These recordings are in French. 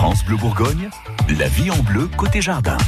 France Bleu Bourgogne, la vie en bleu côté jardin.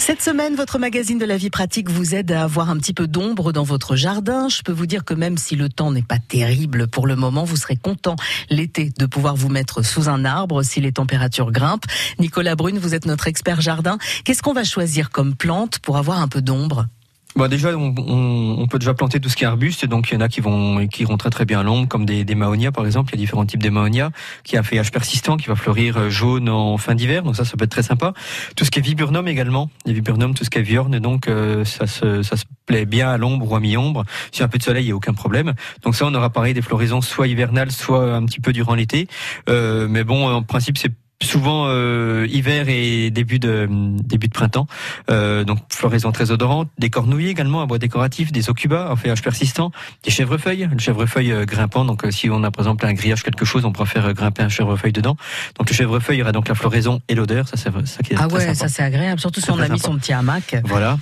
Cette semaine, votre magazine de la vie pratique vous aide à avoir un petit peu d'ombre dans votre jardin. Je peux vous dire que même si le temps n'est pas terrible pour le moment, vous serez content l'été de pouvoir vous mettre sous un arbre si les températures grimpent. Nicolas Brune, vous êtes notre expert jardin. Qu'est-ce qu'on va choisir comme plante pour avoir un peu d'ombre? Bon, déjà, on, on, peut déjà planter tout ce qui est arbuste. Donc, il y en a qui vont qui iront très très bien à l'ombre, comme des, des mahonias par exemple. Il y a différents types de mahonias qui a un feuillage persistant, qui va fleurir euh, jaune en fin d'hiver. Donc ça, ça peut être très sympa. Tout ce qui est viburnum également, les viburnum, tout ce qui est viorne. Donc euh, ça se ça se plaît bien à l'ombre ou à mi-ombre. Si un peu de soleil, il n'y a aucun problème. Donc ça, on aura pareil des floraisons soit hivernales, soit un petit peu durant l'été. Euh, mais bon, en principe, c'est souvent euh, hiver et début de début de printemps. Euh, donc floraison très odorante, des cornouilles également, un bois décoratif, des ocubas, un feuillage persistant, des chèvrefeuilles, le chèvrefeuille euh, grimpant. Donc euh, si on a par exemple un grillage quelque chose, on pourra faire grimper un chèvrefeuille dedans. Donc le chèvrefeuille aura donc la floraison et l'odeur, ça c'est ça qui est Ah ouais, ça c'est agréable, surtout si on a mis son petit hamac. Voilà.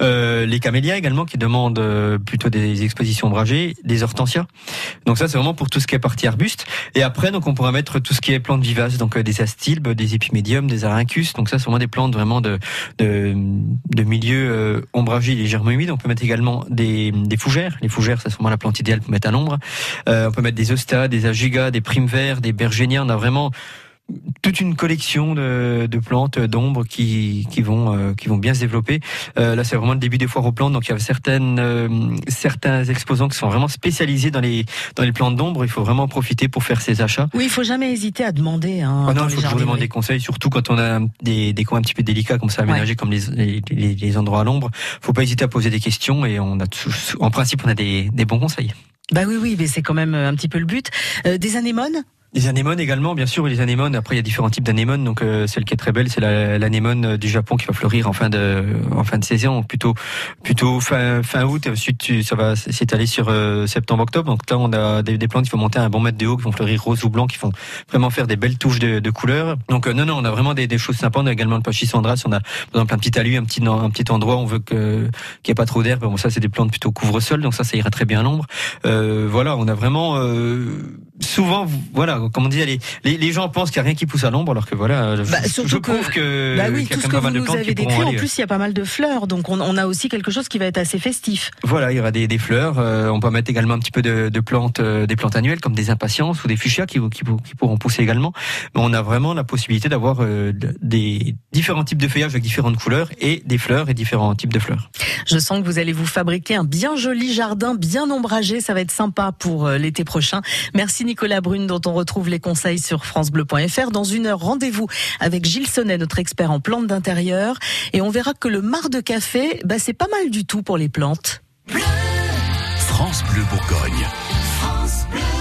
Euh, les camélias également qui demandent euh, plutôt des expositions ombragées, des hortensias. Donc ça c'est vraiment pour tout ce qui est partie arbuste. Et après donc on pourra mettre tout ce qui est plantes vivaces, donc euh, des des épimédiums, des arancus. Donc ça c'est vraiment des plantes vraiment de de, de milieu ombragé légèrement humide. On peut mettre également des, des fougères. Les fougères c'est vraiment la plante idéale pour mettre à l'ombre. on peut mettre des ostas, des agigas, des primes verts, des bergénias. On a vraiment toute une collection de, de plantes d'ombre qui, qui vont euh, qui vont bien se développer. Euh, là, c'est vraiment le début des foires aux plantes, donc il y a certaines euh, certains exposants qui sont vraiment spécialisés dans les dans les plantes d'ombre. Il faut vraiment profiter pour faire ses achats. Oui, il faut jamais hésiter à demander. Hein, oh non, il faut toujours demander conseils, surtout quand on a des, des coins un petit peu délicats comme ça, aménagés comme les, les, les, endroits à l'ombre. Faut pas hésiter à poser des questions et on a en principe on a des, des bons conseils. Bah oui, oui, mais c'est quand même un petit peu le but. des anémones? Les anémones également, bien sûr, les anémones. Après, il y a différents types d'anémones. Donc, euh, celle qui est très belle, c'est l'anémone euh, du Japon qui va fleurir en fin de en fin de saison, plutôt plutôt fin fin août. Ensuite, ça va s'étaler sur euh, septembre-octobre. Donc là, on a des, plantes qui vont monter un bon mètre de haut, qui vont fleurir rose ou blanc, qui vont vraiment faire des belles touches de, de couleurs. Donc non, non, on a vraiment des, des, choses sympas. On a également le pachycendras. On a par exemple un petit talus, un petit un petit endroit où on veut qu'il n'y ait pas trop d'herbe. Bon, ça, c'est des plantes plutôt couvre-sol. Donc ça, ça ira très bien à l'ombre. voilà, on a vraiment souvent, voilà, comme on dit, les, les, gens pensent qu'il n'y a rien qui pousse à l'ombre, alors que voilà, bah, je, trouve que, bah oui, tout ce que vous nous avez décrit, en plus il y a pas mal de fleurs, donc on, on, a aussi quelque chose qui va être assez festif. Voilà, il y aura des, des fleurs. Euh, on peut mettre également un petit peu de, de plantes, euh, des plantes annuelles comme des impatiences ou des fuchsias qui, qui, qui, pourront pousser également. Mais on a vraiment la possibilité d'avoir euh, des différents types de feuillages avec différentes couleurs et des fleurs et différents types de fleurs. Je sens que vous allez vous fabriquer un bien joli jardin, bien ombragé. Ça va être sympa pour l'été prochain. Merci. Nicolas Brune dont on retrouve les conseils sur francebleu.fr. Dans une heure, rendez-vous avec Gilles Sonnet, notre expert en plantes d'intérieur. Et on verra que le marc de café, bah, c'est pas mal du tout pour les plantes. France Bleu Bourgogne. France Bleu.